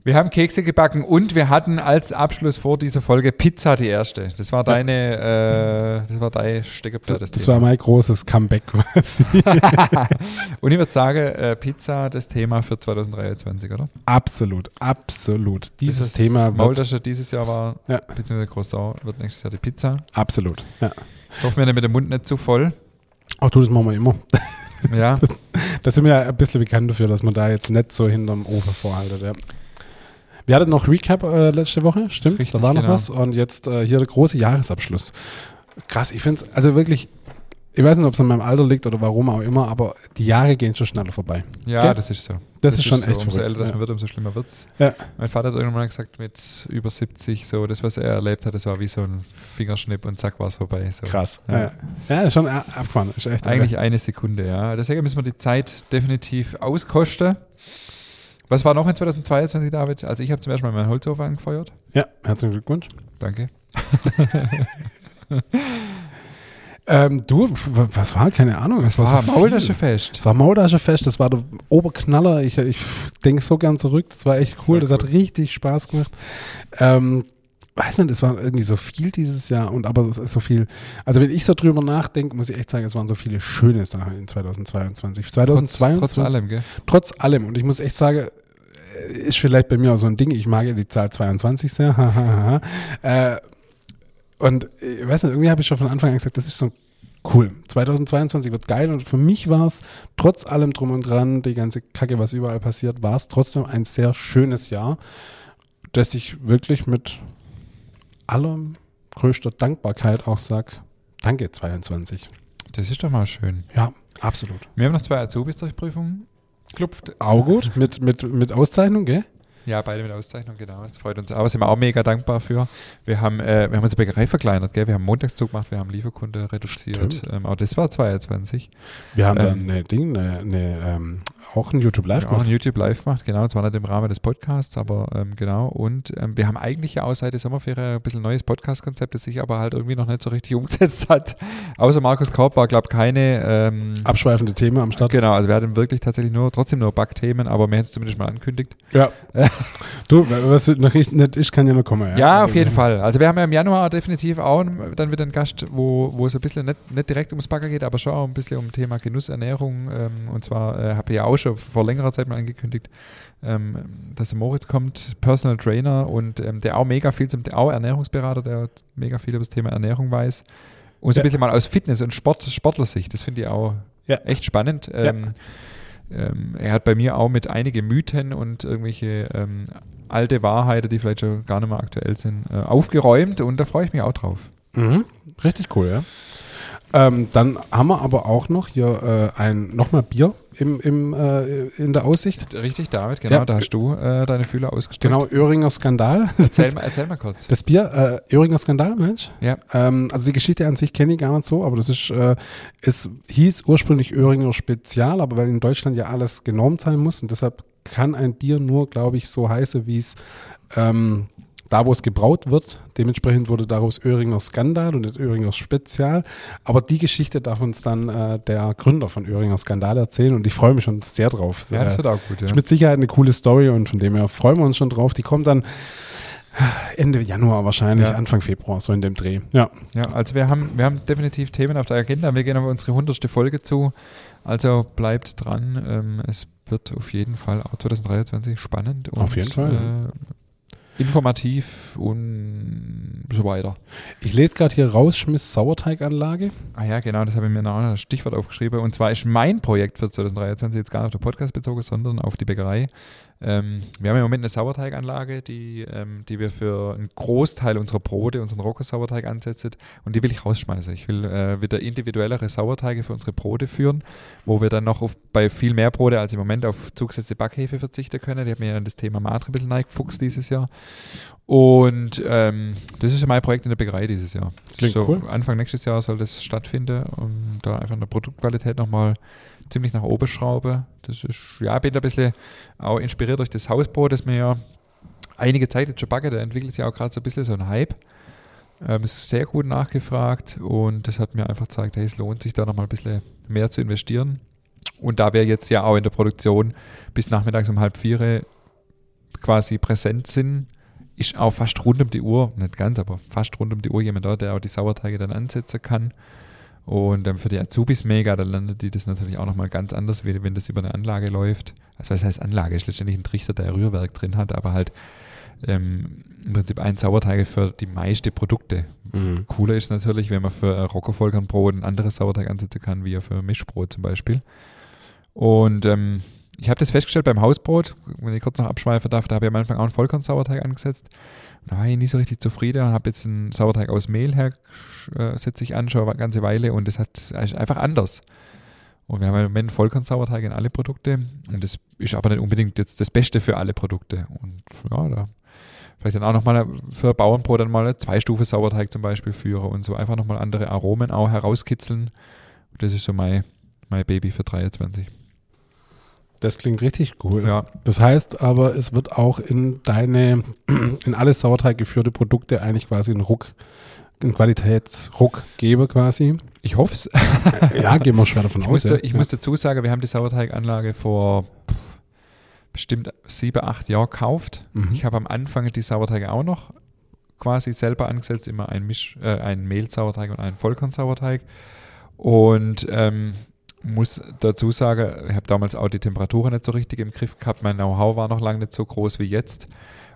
Wir haben Kekse gebacken und wir hatten als Abschluss vor dieser Folge Pizza die erste. Das war deine, äh, das war dein Steckerpferd. Das, das war mein großes Comeback quasi. und ich würde sagen, äh, Pizza das Thema für 2023, oder? absolut, absolut. Dieses Das Thema wird, Maultasche dieses Jahr war, Ja. beziehungsweise Croissant wird nächstes Jahr die Pizza. absolut. Ja. Ich hoffe, wir haben mit dem Mund nicht zu voll. Auch du, das machen wir immer. Ja, Da sind wir ja ein bisschen bekannt dafür, dass man da jetzt nicht so hinterm Ofen vorhaltet. Ja. Wir hatten noch Recap äh, letzte Woche, stimmt? Richtig, da war noch genau. was. Und jetzt äh, hier der große Jahresabschluss. Krass, ich finde es, also wirklich, ich weiß nicht, ob es an meinem Alter liegt oder warum auch immer, aber die Jahre gehen schon schneller vorbei. ja, Gell? das ist so. Das, ist schon so. echt Umso älter das ja. man wird, umso schlimmer wird's. Ja. Mein Vater hat irgendwann mal gesagt, mit über 70, so das, was er erlebt hat, das war wie so ein Fingerschnipp und zack war es vorbei. So. Krass. Ja. Ja, ja. ist schon äh, abgefahren. Ist echt Eigentlich eine Sekunde, ja. Deswegen müssen wir die Zeit definitiv auskosten. Was war noch in 2022, David? Also ich habe zum ersten Mal meinen Holzofen angefeuert. Ja, herzlichen Glückwunsch. Danke. Ähm, du, was war? Keine Ahnung. Es war, War so Maultaschefest. Es war Maultaschefest, das war der Oberknaller. Ich, ich denke so gern zurück. Das war echt cool. Sehr Das hat cool. richtig Spaß gemacht. Ähm, weiß nicht, es war irgendwie so viel dieses Jahr und aber es ist so viel. Also wenn ich so drüber nachdenke, muss ich echt sagen, es waren so viele schöne Sachen in 2022. Trotz, 2022, trotz allem, gell? trotz allem. Und ich muss echt sagen, äh, ist vielleicht bei mir auch so ein Ding. Ich mag ja die Zahl 22 sehr. äh, und ich weiß nicht, irgendwie habe ich schon von Anfang an gesagt, das ist so cool. 2022 wird geil und für mich war es trotz allem drum und dran, die ganze Kacke, was überall passiert, war es trotzdem ein sehr schönes Jahr, das ich wirklich mit allem größter Dankbarkeit auch sag, danke 22. Das ist doch mal schön. Ja, absolut. Wir haben noch zwei Azubis durch Prüfungen geklupft. Auch gut, mit, mit, mit Auszeichnung, gell? Ja, beide mit Auszeichnung, genau. Das freut uns auch. Sind wir auch mega dankbar für. Wir haben, äh, wir haben unsere Bäckerei verkleinert, gell? Wir haben Montagszug gemacht, wir haben Lieferkunde reduziert. Ähm, auch das war 22. Wir haben Ähm. dann eine Ding, eine, eine ähm, auch ein YouTube Live ja, auch ein YouTube Live macht, genau, zwar nicht im Rahmen des Podcasts, aber ähm, genau. Und ähm, wir haben eigentlich ja auch seit der Sommerferien ein bisschen neues Podcast-Konzept, das sich aber halt irgendwie noch nicht so richtig umgesetzt hat. Außer Markus Korb war, glaube ich, keine ähm, Abschweifende Themen am Start. Genau, also wir hatten wirklich tatsächlich nur, trotzdem nur Bug-Themen, aber wir hätten es zumindest mal ankündigt. Ja. du, was noch nicht, ich kann ja nur kommen. Ja, Ja, Also, auf jeden Fall. Also wir haben ja im Januar definitiv auch dann wieder einen Gast, wo, wo es ein bisschen nicht, nicht direkt ums Bagger geht, aber schon auch ein bisschen um Thema Genuss, Ernährung. Ähm, und zwar äh, habe ich ja auch schon vor längerer Zeit mal angekündigt, ähm, dass der Moritz kommt, Personal Trainer und ähm, der auch mega viel zum, auch Ernährungsberater, der mega viel über das Thema Ernährung weiß. Und so Ja. ein bisschen mal aus Fitness- und Sport, Sportlersicht, das finde ich auch Ja. echt spannend. Ähm, ähm, er hat bei mir auch mit einige Mythen und irgendwelche ähm, alte Wahrheiten, die vielleicht schon gar nicht mehr aktuell sind, äh, aufgeräumt und da freue ich mich auch drauf. Mhm. Richtig cool, ja. Ähm, dann haben wir aber auch noch hier äh, ein nochmal Bier im, im, äh, in der Aussicht. Richtig, David, genau, Ja. da hast du äh, deine Fühler ausgestreckt. Genau, Öhringer Skandal. Erzähl, mal- erzähl mal kurz. Das Bier, äh, Öhringer Skandal, Mensch. Ja. Ähm, also die Geschichte an sich kenne ich gar nicht so, aber das ist, äh, es hieß ursprünglich Öhringer Spezial, aber weil in Deutschland ja alles genormt sein muss und deshalb kann ein Bier nur, glaube ich, so heißen, wie es ähm, da, wo es gebraut wird. Dementsprechend wurde daraus Öhringer Skandal und nicht Öhringer Spezial. Aber die Geschichte darf uns dann äh, der Gründer von Öhringer Skandal erzählen und ich freue mich schon sehr drauf. Ja, das wird auch gut, ja. ist mit Sicherheit eine coole Story und von dem her freuen wir uns schon drauf. Die kommt dann Ende Januar wahrscheinlich, Ja. Anfang Februar, so in dem Dreh. Ja. Ja, also wir haben, wir haben definitiv Themen auf der Agenda. Wir gehen auf unsere hundertste Folge zu. Also bleibt dran. Ähm, es wird auf jeden Fall auch 2023 spannend und Auf jeden Fall. Äh, informativ und so weiter. Ich lese gerade hier Rausschmiss Sauerteiganlage. Ah ja, genau, das habe ich mir noch als Stichwort aufgeschrieben. Und zwar ist mein Projekt für 2023 jetzt gar nicht auf den Podcast bezogen, sondern auf die Bäckerei. Ähm, wir haben im Moment eine Sauerteiganlage, die, ähm, die wir für einen Großteil unserer Brote, unseren Rocco-Sauerteig ansetzen. Und die will ich rausschmeißen. Ich will äh, wieder individuellere Sauerteige für unsere Brote führen, wo wir dann noch auf, bei viel mehr Brote als im Moment auf zugesetzte Backhefe verzichten können. Die haben mir ja das Thema Matre ein bisschen neigefuchst dieses Jahr. Und ähm, das ist ja mein Projekt in der Bäckerei dieses Jahr. Klingt so, cool. Anfang nächstes Jahr soll das stattfinden und da einfach eine Produktqualität nochmal ziemlich nach oben schraube. Das ist, ja, bin da ein bisschen auch inspiriert durch das Hausbrot, das mir ja einige Zeit jetzt schon backe. Da entwickelt sich auch gerade so ein bisschen so ein Hype. Ähm, ist sehr gut nachgefragt und das hat mir einfach gezeigt, hey, es lohnt sich da nochmal ein bisschen mehr zu investieren. Und da wir jetzt ja auch in der Produktion bis nachmittags um halb vier quasi präsent sind, ist auch fast rund um die Uhr, nicht ganz, aber fast rund um die Uhr jemand da, der auch die Sauerteige dann ansetzen kann. Und ähm, für die Azubis mega, da landet die das natürlich auch nochmal ganz anders, wie wenn das über eine Anlage läuft. Also was heißt Anlage? Ist letztendlich ein Trichter, der Rührwerk drin hat, aber halt ähm, im Prinzip ein Sauerteig für die meisten Produkte. Mhm. Cooler ist natürlich, wenn man für Rockervollkornbrot ein anderes Sauerteig ansetzen kann, wie ja für Mischbrot zum Beispiel. Und ähm, ich habe das festgestellt beim Hausbrot, wenn ich kurz noch abschweifen darf, da habe ich am Anfang auch einen Vollkorn-Sauerteig angesetzt. War ich nicht so richtig zufrieden und habe jetzt einen Sauerteig aus Mehl her, äh, setze ich an, schon eine ganze Weile und das hat ist einfach anders. Und wir haben im Moment Vollkorn-Sauerteig in alle Produkte und das ist aber nicht unbedingt jetzt das Beste für alle Produkte. Und ja, da vielleicht dann auch nochmal für Bauernbrot dann mal zwei Stufe Sauerteig zum Beispiel führe und so einfach nochmal andere Aromen auch herauskitzeln. Das ist so mein, mein Baby für 23. Das klingt richtig cool. Ja, Das heißt aber, es wird auch in deine, in alle Sauerteig geführte Produkte eigentlich quasi einen Ruck, einen Qualitätsruck geben quasi. ich hoffe es. Ja, gehen wir schwer davon Ich, aus. musste, ja. ich ja. muss dazu sagen, wir haben die Sauerteiganlage vor bestimmt sieben, acht Jahren gekauft. Mhm. Ich habe am Anfang die Sauerteige auch noch quasi selber angesetzt, immer ein, Misch, äh, einen Mehlsauerteig und einen Vollkornsauerteig. Und ähm, muss dazu sagen, ich habe damals auch die Temperaturen nicht so richtig im Griff gehabt. Mein Know-how war noch lange nicht so groß wie jetzt.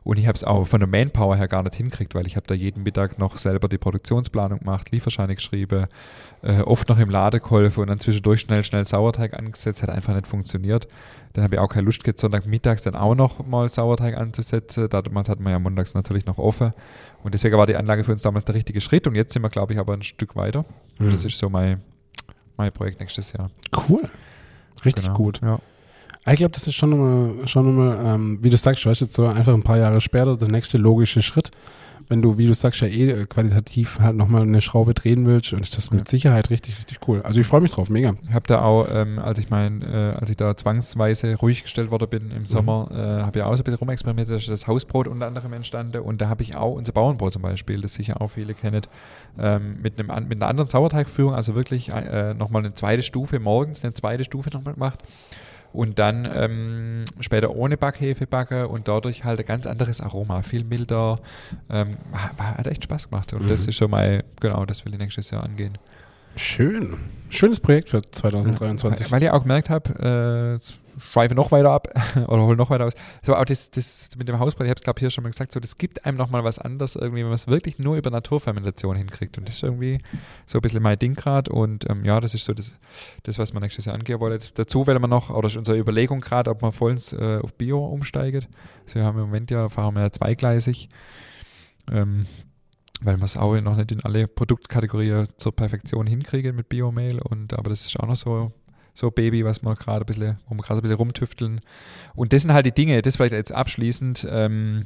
Und ich habe es auch von der Manpower her gar nicht hinkriegt, weil ich habe da jeden Mittag noch selber die Produktionsplanung gemacht, Lieferscheine geschrieben, äh, oft noch im Lade geholfen und dann zwischendurch schnell, schnell Sauerteig angesetzt, hat einfach nicht funktioniert. Dann habe ich auch keine Lust gehabt, Sonntagmittags dann auch noch mal Sauerteig anzusetzen. Damals hatten wir ja montags natürlich noch offen. Und deswegen war die Anlage für uns damals der richtige Schritt. Und jetzt sind wir, glaube ich, aber ein Stück weiter. Und Mhm. das ist so mein, mein Projekt nächstes Jahr. cool. Richtig Genau. gut. Ja. Ich glaube, das ist schon immer, schon immer ähm, wie du sagst, weißt jetzt so einfach ein paar Jahre später der nächste logische Schritt. Wenn du, wie du sagst, ja eh qualitativ halt nochmal eine Schraube drehen willst, und ist das mit Sicherheit richtig, richtig cool. Also ich freue mich drauf, mega. Ich habe da auch, ähm, als ich mein, äh, als ich da zwangsweise ruhig gestellt worden bin im Sommer, mhm. äh, habe ich auch so ein bisschen rumexperimentiert, dass das Hausbrot unter anderem entstanden und da habe ich auch unser Bauernbrot zum Beispiel, das sicher auch viele kennen, ähm, mit, einem, mit einer anderen Sauerteigführung, also wirklich äh, nochmal eine zweite Stufe morgens, eine zweite Stufe nochmal gemacht und dann ähm, später ohne Backhefe backe und dadurch halt ein ganz anderes Aroma, viel milder. Ähm, hat echt Spaß gemacht und mhm. das ist schon mal, genau, das will ich nächstes Jahr angehen. Schön. Schönes Projekt für 2023. Ja, weil ich auch gemerkt habe, äh, schweife noch weiter ab oder hole noch weiter aus. So, auch das, das mit dem Hausbrand, ich habe es glaube hier schon mal gesagt, so, das gibt einem nochmal was anderes irgendwie, wenn man es wirklich nur über Naturfermentation hinkriegt. Und das ist irgendwie so ein bisschen mein Ding gerade. Und ähm, ja, das ist so das, das, was man nächstes Jahr angehen wollte. Dazu werden wir noch, oder ist unsere Überlegung gerade, ob man vollends äh, auf Bio umsteigt. Also wir haben im Moment ja, fahren wir ja zweigleisig. Ähm, weil wir es auch noch nicht in alle Produktkategorien zur Perfektion hinkriegen mit Biomail und aber das ist auch noch so so Baby, was wir gerade ein bisschen, wo wir gerade ein bisschen rumtüfteln. Und das sind halt die Dinge, das vielleicht jetzt abschließend, ähm,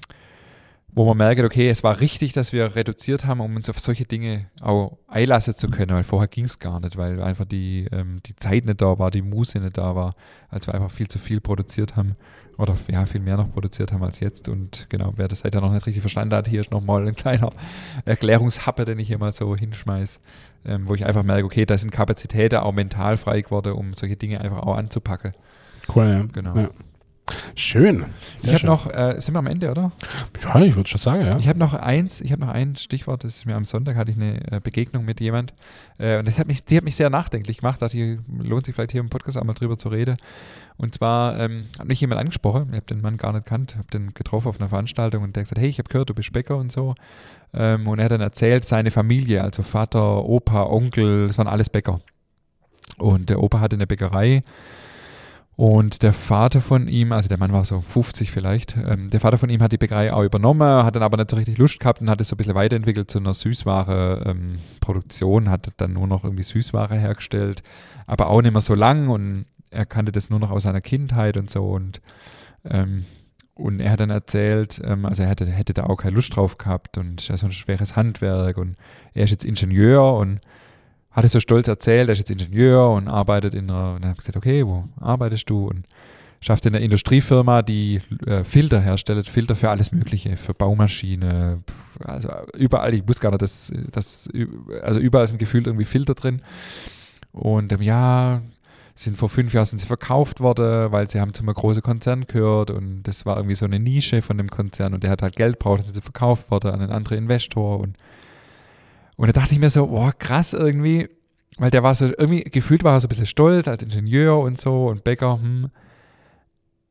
wo man merkt, okay, es war richtig, dass wir reduziert haben, um uns auf solche Dinge auch einlassen zu können, weil vorher ging es gar nicht, weil einfach die, ähm, die Zeit nicht da war, die Muße nicht da war, als wir einfach viel zu viel produziert haben oder ja, viel mehr noch produziert haben als jetzt. Und genau, wer das seither noch nicht richtig verstanden hat, hier ist nochmal ein kleiner Erklärungshappe, den ich hier mal so hinschmeiß, ähm, wo ich einfach merke, okay, da sind Kapazitäten auch mental frei geworden, um solche Dinge einfach auch anzupacken. Cool, ja. Genau. Ja. Schön. Sehr ich habe noch, äh, sind wir am Ende, oder? Ja, ich würde schon sagen, ja. Ich habe noch eins, ich habe noch ein Stichwort, das ist mir am Sonntag hatte ich eine äh, Begegnung mit jemand äh, und das hat mich, die hat mich sehr nachdenklich gemacht, dachte lohnt sich vielleicht hier im Podcast einmal drüber zu reden. Und zwar ähm, hat mich jemand angesprochen, ich habe den Mann gar nicht kannt, habe den getroffen auf einer Veranstaltung und der hat gesagt, hey, ich habe gehört, du bist Bäcker und so. Ähm, und er hat dann erzählt, seine Familie, also Vater, Opa, Onkel, das waren alles Bäcker. Und der Opa hatte eine Bäckerei und der Vater von ihm, also der Mann war so 50 vielleicht, ähm, der Vater von ihm hat die Bäckerei auch übernommen, hat dann aber nicht so richtig Lust gehabt und hat es so ein bisschen weiterentwickelt zu einer Süßware-Produktion, ähm, hat dann nur noch irgendwie Süßware hergestellt, aber auch nicht mehr so lang und er kannte das nur noch aus seiner Kindheit und so und ähm, und er hat dann erzählt, ähm, also er hätte, hätte da auch keine Lust drauf gehabt und es ist ein schweres Handwerk und er ist jetzt Ingenieur und hat es so stolz erzählt, er ist jetzt Ingenieur und arbeitet in einer, und habe ich gesagt, okay, wo arbeitest du? Und schafft in einer Industriefirma, die äh, Filter herstellt, Filter für alles Mögliche, für Baumaschine, also überall, ich wusste gar nicht, dass, dass also überall sind gefühlt irgendwie Filter drin. Und ähm, ja, sind vor fünf Jahren sind sie verkauft worden, weil sie haben zu einem großen Konzern gehört und das war irgendwie so eine Nische von dem Konzern und der hat halt Geld braucht, dann sind sie verkauft worden an einen anderen Investor und und da dachte ich mir so, boah, krass irgendwie, weil der war so, irgendwie gefühlt war er so ein bisschen stolz als Ingenieur und so und Bäcker, hm.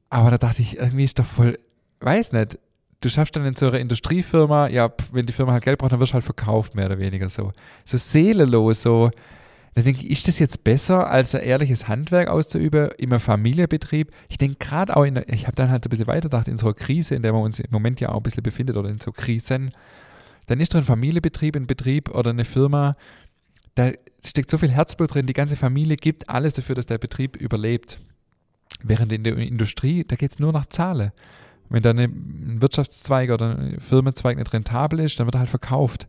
Aber da dachte ich, irgendwie ist doch voll, weiß nicht, du schaffst dann in so einer Industriefirma, ja, wenn die Firma halt Geld braucht, dann wirst du halt verkauft, mehr oder weniger so. So seelenlos, so. Da denke ich, ist das jetzt besser, als ein ehrliches Handwerk auszuüben im Familienbetrieb? Ich denke gerade auch in ich habe dann halt so ein bisschen weitergedacht, in so einer Krise, in der man uns im Moment ja auch ein bisschen befindet oder in so Krisen, dann ist da ein Familienbetrieb, ein Betrieb oder eine Firma, da steckt so viel Herzblut drin, die ganze Familie gibt alles dafür, dass der Betrieb überlebt. Während in der Industrie, da geht es nur nach Zahlen. Wenn da ein Wirtschaftszweig oder ein Firmenzweig nicht rentabel ist, dann wird er halt verkauft.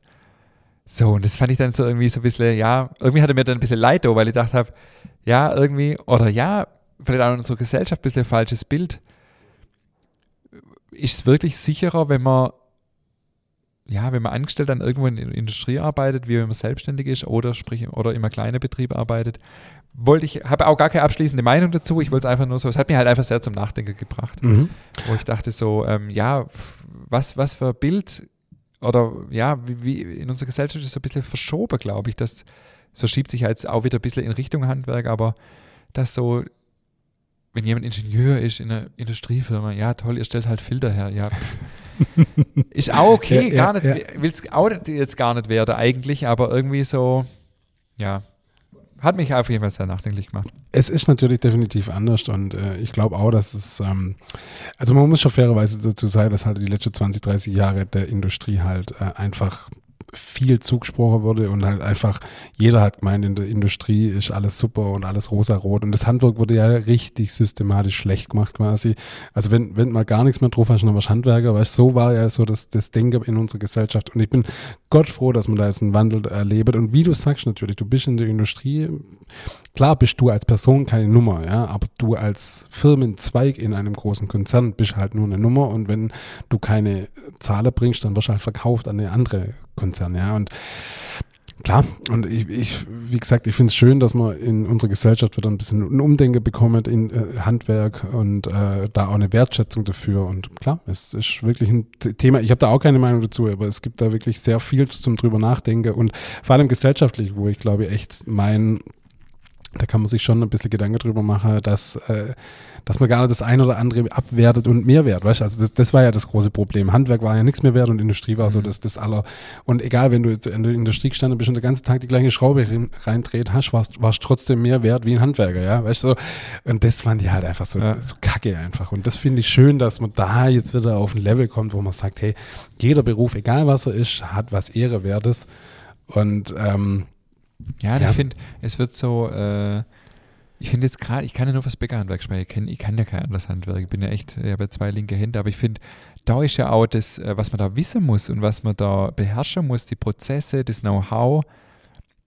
So, und das fand ich dann so irgendwie so ein bisschen, ja, irgendwie hatte mir dann ein bisschen leid, weil ich dachte ja, irgendwie, oder ja, vielleicht auch in unserer Gesellschaft ein bisschen falsches Bild. Ist es wirklich sicherer, wenn man ja, wenn man angestellt dann irgendwo in der Industrie arbeitet, wie wenn man selbstständig ist oder sprich oder in einem kleinen Betrieb arbeitet, wollte ich, habe auch gar keine abschließende Meinung dazu. Ich wollte es einfach nur so, es hat mir halt einfach sehr zum Nachdenken gebracht, mhm. wo ich dachte so, ähm, ja, was, was für Bild oder ja, wie, wie in unserer Gesellschaft ist es so ein bisschen verschoben, glaube ich. Das, das verschiebt sich jetzt auch wieder ein bisschen in Richtung Handwerk, aber das so, wenn jemand Ingenieur ist in einer Industriefirma, ja toll, ihr stellt halt Filter her, ja. Ist auch okay, ja, gar ja, nicht, ja. will es auch jetzt gar nicht werden eigentlich, aber irgendwie so, ja, hat mich auf jeden Fall sehr nachdenklich gemacht. Es ist natürlich definitiv anders und äh, ich glaube auch, dass es, ähm, also man muss schon fairerweise dazu sagen, dass halt die letzten 20, 30 Jahre der Industrie halt äh, einfach viel zugesprochen wurde und halt einfach jeder hat gemeint, in der Industrie ist alles super und alles rosarot und das Handwerk wurde ja richtig systematisch schlecht gemacht quasi. Also wenn, wenn mal gar nichts mehr drauf hast, dann warst Handwerker, weißt so war ja so das, das Denken in unserer Gesellschaft und ich bin Gott froh, dass man da jetzt einen Wandel erlebt und wie du sagst natürlich, du bist in der Industrie, klar bist du als Person keine Nummer, ja, aber du als Firmenzweig in einem großen Konzern bist halt nur eine Nummer und wenn du keine Zahlen bringst, dann wirst du halt verkauft an eine andere Konzern, ja. Und klar, und ich, ich wie gesagt, ich finde es schön, dass man in unserer Gesellschaft wieder ein bisschen ein Umdenken bekommt in äh, Handwerk und äh, da auch eine Wertschätzung dafür. Und klar, es ist wirklich ein Thema, ich habe da auch keine Meinung dazu, aber es gibt da wirklich sehr viel zum drüber nachdenken und vor allem gesellschaftlich, wo ich glaube echt mein da kann man sich schon ein bisschen Gedanken drüber machen, dass, äh, dass man gar nicht das eine oder andere abwertet und mehr wert, weißt Also das, das war ja das große Problem. Handwerk war ja nichts mehr wert und Industrie war so mhm. das, das aller. Und egal, wenn du in der Industrie gestanden bist und den ganzen Tag die gleiche Schraube reindreht hast, warst, warst trotzdem mehr wert wie ein Handwerker, ja, weißt du? Und das fand die halt einfach so, ja. so kacke einfach. Und das finde ich schön, dass man da jetzt wieder auf ein Level kommt, wo man sagt, hey, jeder Beruf, egal was er ist, hat was Ehrewertes. Und ähm, ja, ja. ich finde, es wird so, äh, ich finde jetzt gerade, ich kann ja nur was Bäckerhandwerk sprechen, ich, ich kann ja kein anderes Handwerk, ich bin ja echt, ich habe ja zwei linke Hände, aber ich finde, da ist ja auch das, äh, was man da wissen muss und was man da beherrschen muss, die Prozesse, das Know-how,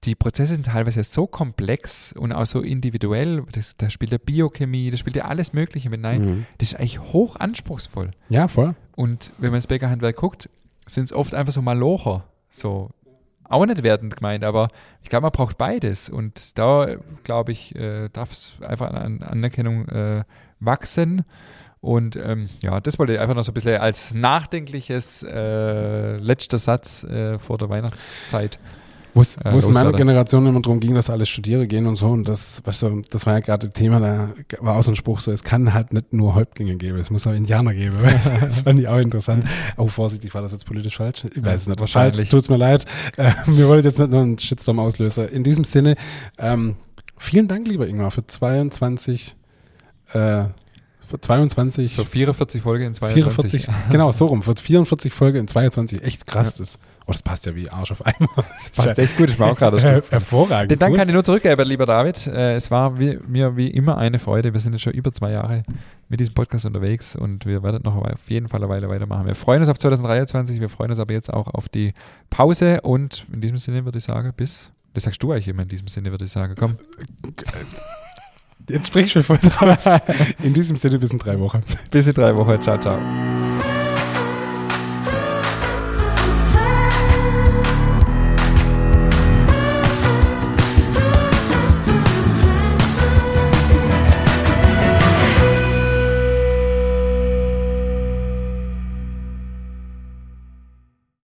die Prozesse sind teilweise so komplex und auch so individuell. Das, da spielt ja Biochemie, da spielt ja alles Mögliche mit rein. Mhm. Das ist eigentlich hoch anspruchsvoll. Ja, voll. Und wenn man ins Bäckerhandwerk guckt, sind es oft einfach so Malocher. So, auch nicht wertend gemeint, aber ich glaube, man braucht beides. Und da, glaube ich, äh, darf es einfach an Anerkennung äh, wachsen. Und ähm, ja, das wollte ich einfach noch so ein bisschen als nachdenkliches äh, letzter Satz äh, vor der Weihnachtszeit wo es äh, in meiner Generation immer darum ging, dass alle studieren gehen und so. Und das, weißt du, das war ja gerade Thema, da war auch so ein Spruch so, es kann halt nicht nur Häuptlinge geben, es muss auch Indianer geben. das fand ich auch interessant. Oh, vorsichtig, war das jetzt politisch falsch? Ich weiß es nicht. Wahrscheinlich. Tut's mir leid. Äh, mir wollte jetzt nicht nur einen Shitstorm auslösen. In diesem Sinne, ähm, vielen Dank, lieber Ingmar, für 22 äh, für 22. Für 44 Folge in 22. 44, genau, so rum. Für 44 Folge in 22. Echt krass. Ja. Das, oh, das passt ja wie Arsch auf einmal. Das passt echt gut. Ich war auch gerade her Hervorragend. Den Dank kann ich nur zurückgeben, lieber David. Äh, es war wie, mir wie immer eine Freude. Wir sind jetzt schon über zwei Jahre mit diesem Podcast unterwegs und wir werden noch auf jeden Fall eine Weile weitermachen. Wir freuen uns auf 2023. Wir freuen uns aber jetzt auch auf die Pause und in diesem Sinne würde ich sagen, bis. Das sagst du eigentlich immer in diesem Sinne, würde ich sagen. Komm. Jetzt sprich ich mir voll draus. In diesem Sinne bis in drei Wochen. Bis in drei Wochen. Ciao, ciao.